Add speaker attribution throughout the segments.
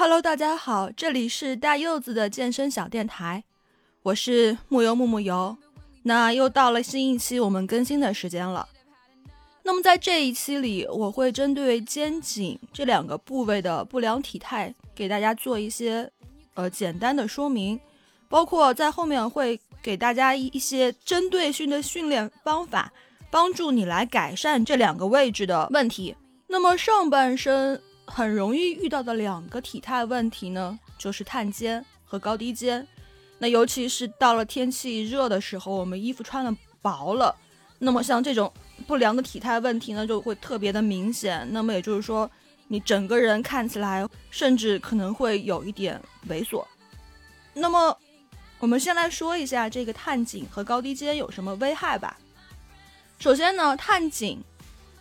Speaker 1: Hello，大家好，这里是大柚子的健身小电台，我是木油木木油。那又到了新一期我们更新的时间了。那么在这一期里，我会针对肩颈这两个部位的不良体态，给大家做一些呃简单的说明，包括在后面会给大家一些针对性的训练方法，帮助你来改善这两个位置的问题。那么上半身很容易遇到的两个体态问题呢，就是探肩和高低肩。那尤其是到了天气热的时候，我们衣服穿的薄了，那么像这种。不良的体态问题呢，就会特别的明显。那么也就是说，你整个人看起来，甚至可能会有一点猥琐。那么，我们先来说一下这个探颈和高低肩有什么危害吧。首先呢，探颈，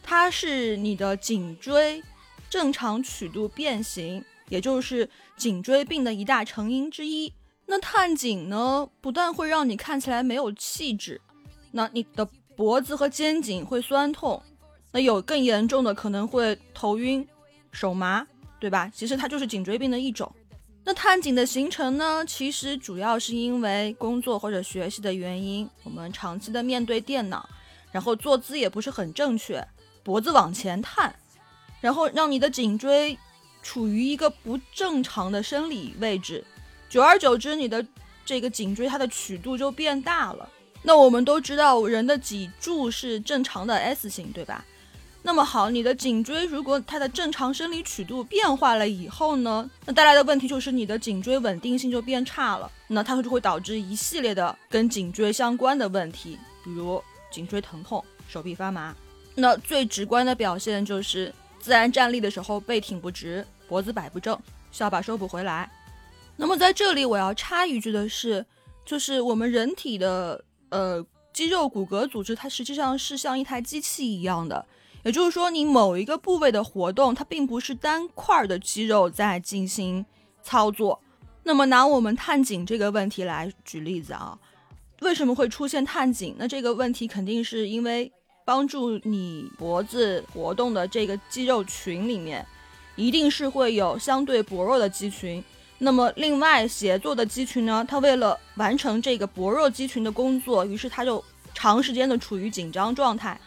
Speaker 1: 它是你的颈椎正常曲度变形，也就是颈椎病的一大成因之一。那探颈呢，不但会让你看起来没有气质，那你的。脖子和肩颈会酸痛，那有更严重的可能会头晕、手麻，对吧？其实它就是颈椎病的一种。那探颈的形成呢，其实主要是因为工作或者学习的原因，我们长期的面对电脑，然后坐姿也不是很正确，脖子往前探，然后让你的颈椎处于一个不正常的生理位置，久而久之，你的这个颈椎它的曲度就变大了。那我们都知道，人的脊柱是正常的 S 型，对吧？那么好，你的颈椎如果它的正常生理曲度变化了以后呢，那带来的问题就是你的颈椎稳定性就变差了，那它就会导致一系列的跟颈椎相关的问题，比如颈椎疼痛、手臂发麻。那最直观的表现就是自然站立的时候背挺不直，脖子摆不正，下巴收不回来。那么在这里我要插一句的是，就是我们人体的。呃，肌肉骨骼组织它实际上是像一台机器一样的，也就是说，你某一个部位的活动，它并不是单块的肌肉在进行操作。那么拿我们探颈这个问题来举例子啊，为什么会出现探颈？那这个问题肯定是因为帮助你脖子活动的这个肌肉群里面，一定是会有相对薄弱的肌群。那么，另外协作的肌群呢？它为了完成这个薄弱肌群的工作，于是它就长时间的处于紧张状态，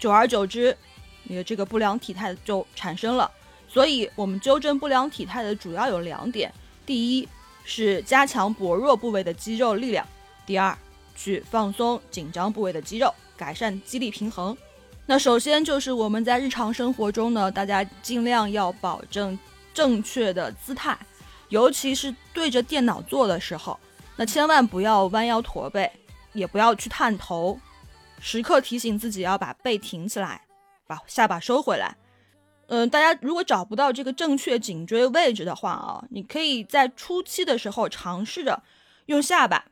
Speaker 1: 久而久之，你的这个不良体态就产生了。所以，我们纠正不良体态的主要有两点：第一是加强薄弱部位的肌肉力量；第二，去放松紧张部位的肌肉，改善肌力平衡。那首先就是我们在日常生活中呢，大家尽量要保证正确的姿态。尤其是对着电脑做的时候，那千万不要弯腰驼背，也不要去探头，时刻提醒自己要把背挺起来，把下巴收回来。嗯，大家如果找不到这个正确颈椎位置的话啊，你可以在初期的时候尝试着用下巴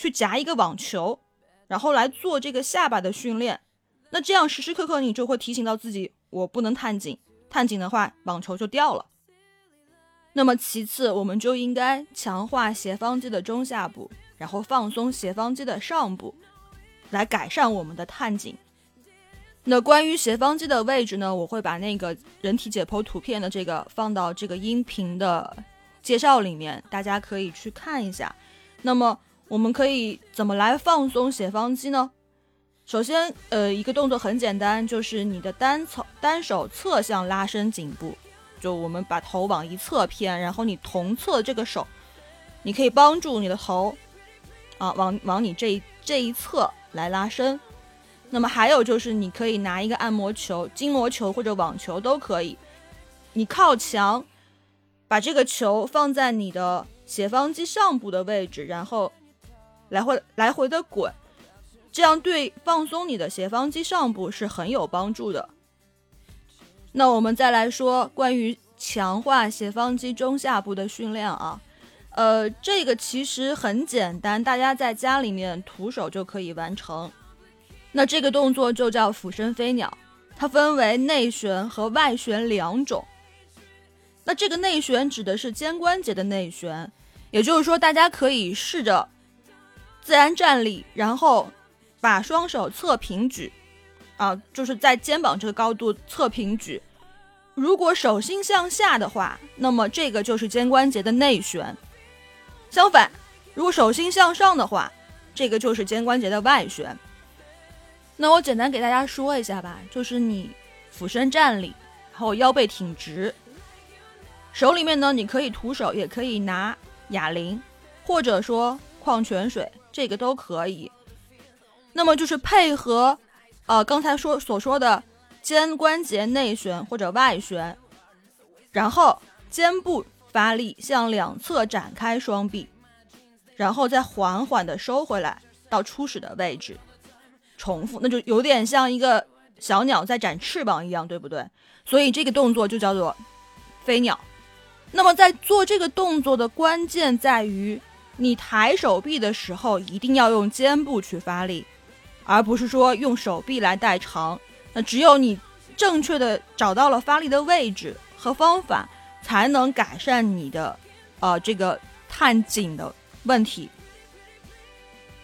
Speaker 1: 去夹一个网球，然后来做这个下巴的训练。那这样时时刻刻你就会提醒到自己，我不能探颈，探颈的话网球就掉了。那么其次，我们就应该强化斜方肌的中下部，然后放松斜方肌的上部，来改善我们的探颈。那关于斜方肌的位置呢，我会把那个人体解剖图片的这个放到这个音频的介绍里面，大家可以去看一下。那么我们可以怎么来放松斜方肌呢？首先，呃，一个动作很简单，就是你的单侧单手侧向拉伸颈部。就我们把头往一侧偏，然后你同侧这个手，你可以帮助你的头啊，往往你这这一侧来拉伸。那么还有就是，你可以拿一个按摩球、筋膜球或者网球都可以，你靠墙把这个球放在你的斜方肌上部的位置，然后来回来回的滚，这样对放松你的斜方肌上部是很有帮助的。那我们再来说关于强化斜方肌中下部的训练啊，呃，这个其实很简单，大家在家里面徒手就可以完成。那这个动作就叫俯身飞鸟，它分为内旋和外旋两种。那这个内旋指的是肩关节的内旋，也就是说，大家可以试着自然站立，然后把双手侧平举。啊，就是在肩膀这个高度侧平举，如果手心向下的话，那么这个就是肩关节的内旋；相反，如果手心向上的话，这个就是肩关节的外旋。那我简单给大家说一下吧，就是你俯身站立，然后腰背挺直，手里面呢你可以徒手，也可以拿哑铃，或者说矿泉水，这个都可以。那么就是配合，呃，刚才说所说的。肩关节内旋或者外旋，然后肩部发力，向两侧展开双臂，然后再缓缓的收回来到初始的位置，重复，那就有点像一个小鸟在展翅膀一样，对不对？所以这个动作就叫做飞鸟。那么在做这个动作的关键在于，你抬手臂的时候一定要用肩部去发力，而不是说用手臂来代偿。那只有你正确的找到了发力的位置和方法，才能改善你的呃这个探颈的问题。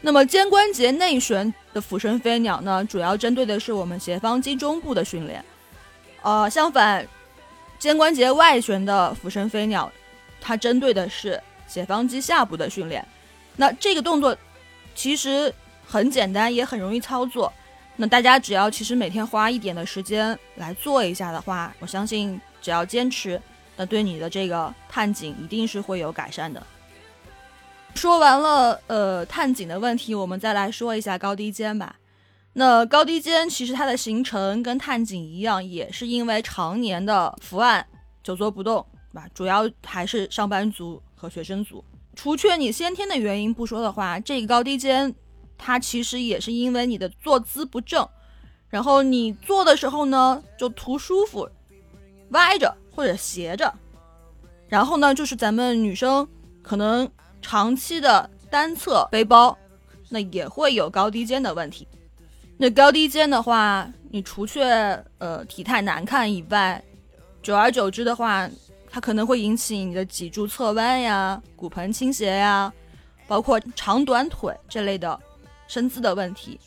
Speaker 1: 那么肩关节内旋的俯身飞鸟呢，主要针对的是我们斜方肌中部的训练。呃，相反，肩关节外旋的俯身飞鸟，它针对的是斜方肌下部的训练。那这个动作其实很简单，也很容易操作。那大家只要其实每天花一点的时间来做一下的话，我相信只要坚持，那对你的这个探颈一定是会有改善的。说完了呃探颈的问题，我们再来说一下高低肩吧。那高低肩其实它的形成跟探颈一样，也是因为常年的伏案久坐不动，对吧？主要还是上班族和学生族。除却你先天的原因不说的话，这个高低肩。它其实也是因为你的坐姿不正，然后你坐的时候呢就图舒服，歪着或者斜着，然后呢就是咱们女生可能长期的单侧背包，那也会有高低肩的问题。那高低肩的话，你除却呃体态难看以外，久而久之的话，它可能会引起你的脊柱侧弯呀、骨盆倾斜呀，包括长短腿这类的。身姿的问题，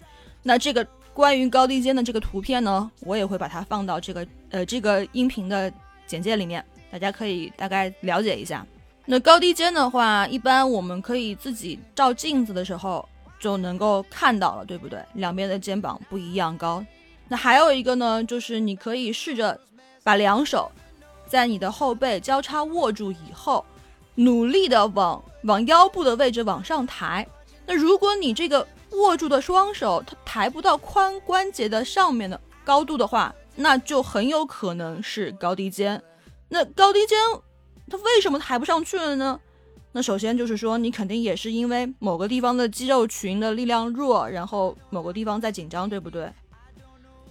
Speaker 1: 那这个关于高低肩的这个图片呢，我也会把它放到这个呃这个音频的简介里面，大家可以大概了解一下。那高低肩的话，一般我们可以自己照镜子的时候就能够看到了，对不对？两边的肩膀不一样高。那还有一个呢，就是你可以试着把两手在你的后背交叉握住以后，努力的往往腰部的位置往上抬。那如果你这个握住的双手，它抬不到髋关节的上面的高度的话，那就很有可能是高低肩。那高低肩，它为什么抬不上去了呢？那首先就是说，你肯定也是因为某个地方的肌肉群的力量弱，然后某个地方在紧张，对不对？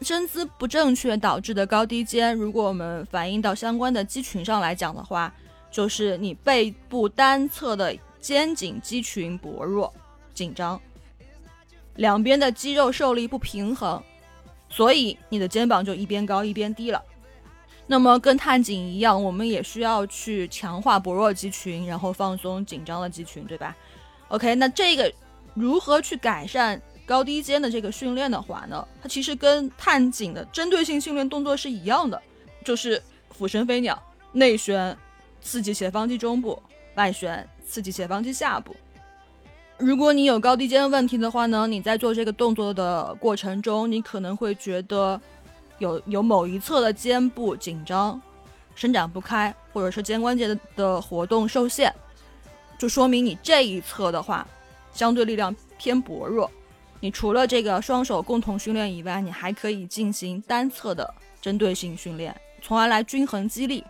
Speaker 1: 身姿不正确导致的高低肩，如果我们反映到相关的肌群上来讲的话，就是你背部单侧的肩颈肌群薄弱、紧张。两边的肌肉受力不平衡，所以你的肩膀就一边高一边低了。那么跟探颈一样，我们也需要去强化薄弱肌群，然后放松紧张的肌群，对吧？OK，那这个如何去改善高低肩的这个训练的话呢？它其实跟探颈的针对性训练动作是一样的，就是俯身飞鸟，内旋刺激斜方肌中部，外旋刺激斜方肌下部。如果你有高低肩的问题的话呢，你在做这个动作的过程中，你可能会觉得有有某一侧的肩部紧张、伸展不开，或者是肩关节的的活动受限，就说明你这一侧的话相对力量偏薄弱。你除了这个双手共同训练以外，你还可以进行单侧的针对性训练，从而来均衡肌力。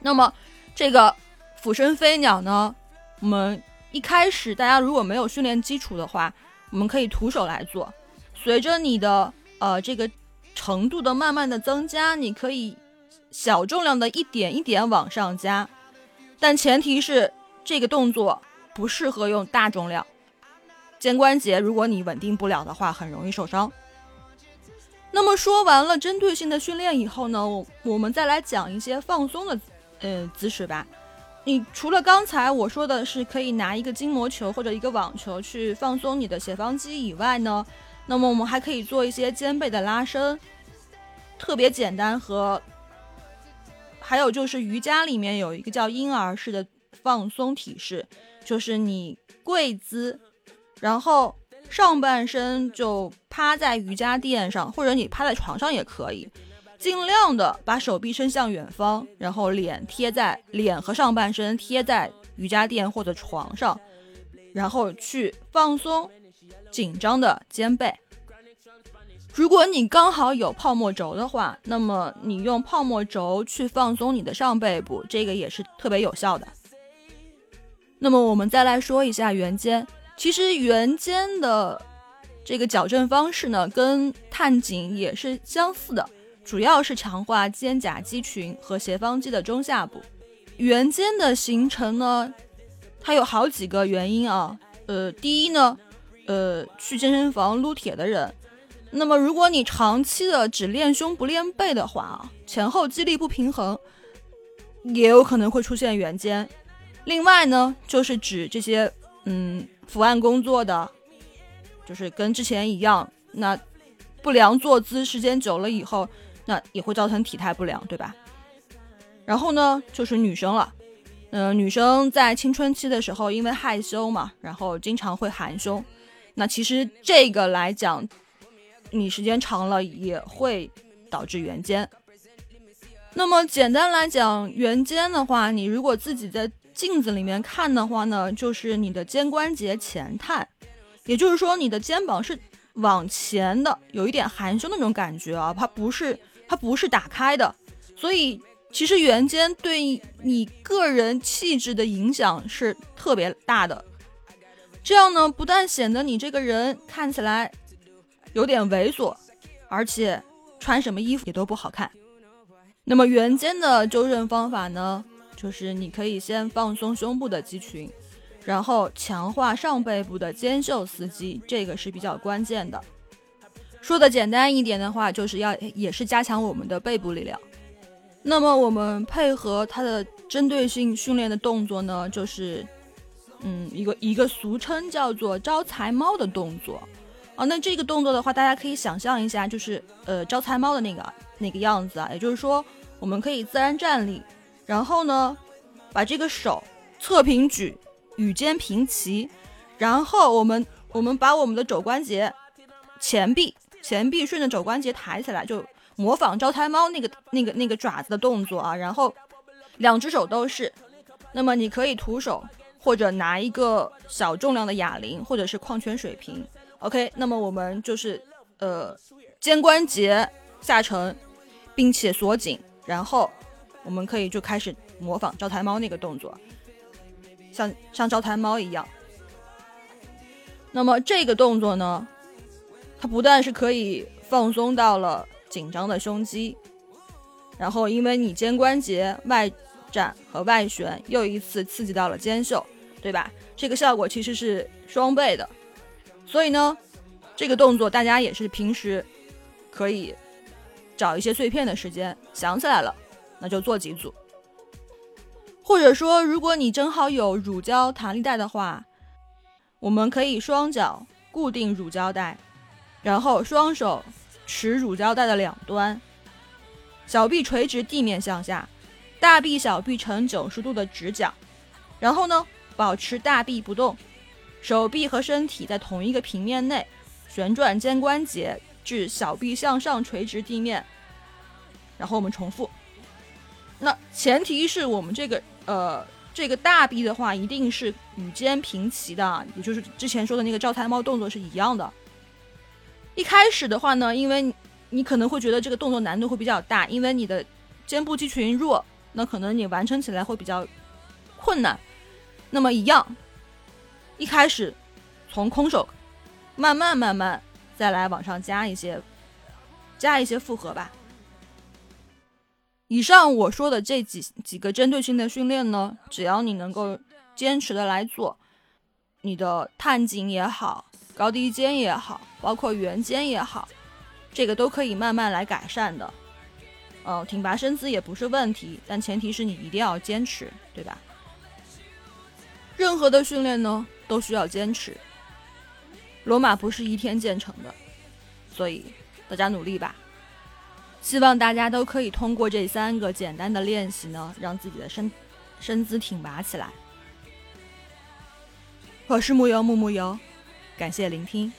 Speaker 1: 那么这个俯身飞鸟呢，我们。一开始大家如果没有训练基础的话，我们可以徒手来做。随着你的呃这个程度的慢慢的增加，你可以小重量的一点一点往上加，但前提是这个动作不适合用大重量，肩关节如果你稳定不了的话，很容易受伤。那么说完了针对性的训练以后呢，我我们再来讲一些放松的呃姿势吧。你除了刚才我说的是可以拿一个筋膜球或者一个网球去放松你的斜方肌以外呢，那么我们还可以做一些肩背的拉伸，特别简单和还有就是瑜伽里面有一个叫婴儿式的放松体式，就是你跪姿，然后上半身就趴在瑜伽垫上，或者你趴在床上也可以，尽量的把手臂伸向远方，然后脸贴在脸和上半身贴在瑜伽垫或者床上，然后去放松紧张的肩背。如果你刚好有泡沫轴的话，那么你用泡沫轴去放松你的上背部，这个也是特别有效的。那么我们再来说一下圆肩，其实圆肩的这个矫正方式呢，跟探颈也是相似的，主要是强化肩胛肌群和斜方肌的中下部。圆肩的形成呢，它有好几个原因啊。呃，第一呢，呃，去健身房撸铁的人。那么，如果你长期的只练胸不练背的话啊，前后肌力不平衡，也有可能会出现圆肩。另外呢，就是指这些嗯伏案工作的，就是跟之前一样，那不良坐姿时间久了以后，那也会造成体态不良，对吧？然后呢，就是女生了，嗯，女生在青春期的时候，因为害羞嘛，然后经常会含胸，那其实这个来讲。你时间长了也会导致圆肩。那么简单来讲，圆肩的话，你如果自己在镜子里面看的话呢，就是你的肩关节前探，也就是说你的肩膀是往前的，有一点含胸那种感觉啊，它不是它不是打开的。所以其实圆肩对你个人气质的影响是特别大的。这样呢，不但显得你这个人看起来。有点猥琐，而且穿什么衣服也都不好看。那么圆肩的纠正方法呢，就是你可以先放松胸部的肌群，然后强化上背部的肩袖司肌，这个是比较关键的。说的简单一点的话，就是要也是加强我们的背部力量。那么我们配合它的针对性训练的动作呢，就是嗯一个一个俗称叫做招财猫的动作。哦，那这个动作的话，大家可以想象一下，就是呃招财猫的那个那个样子啊，也就是说，我们可以自然站立，然后呢，把这个手侧平举，与肩平齐，然后我们我们把我们的肘关节前臂前臂顺着肘关节抬起来，就模仿招财猫那个那个那个爪子的动作啊，然后两只手都是，那么你可以徒手或者拿一个小重量的哑铃或者是矿泉水瓶。OK，那么我们就是呃肩关节下沉，并且锁紧，然后我们可以就开始模仿招财猫那个动作，像像招财猫一样。那么这个动作呢，它不但是可以放松到了紧张的胸肌，然后因为你肩关节外展和外旋，又一次刺激到了肩袖，对吧？这个效果其实是双倍的。所以呢，这个动作大家也是平时可以找一些碎片的时间想起来了，那就做几组。或者说，如果你正好有乳胶弹力带的话，我们可以双脚固定乳胶带，然后双手持乳胶带的两端，小臂垂直地面向下，大臂小臂呈九十度的直角，然后呢，保持大臂不动。手臂和身体在同一个平面内，旋转肩关节至小臂向上垂直地面，然后我们重复。那前提是我们这个呃这个大臂的话，一定是与肩平齐的，也就是之前说的那个招财猫动作是一样的。一开始的话呢，因为你可能会觉得这个动作难度会比较大，因为你的肩部肌群弱，那可能你完成起来会比较困难。那么一样。一开始从空手，慢慢慢慢再来往上加一些，加一些复合吧。以上我说的这几几个针对性的训练呢，只要你能够坚持的来做，你的探颈也好，高低肩也好，包括圆肩也好，这个都可以慢慢来改善的。嗯，挺拔身姿也不是问题，但前提是你一定要坚持，对吧？任何的训练呢？都需要坚持，罗马不是一天建成的，所以大家努力吧。希望大家都可以通过这三个简单的练习呢，让自己的身身姿挺拔起来。我是木油木木油，感谢聆听。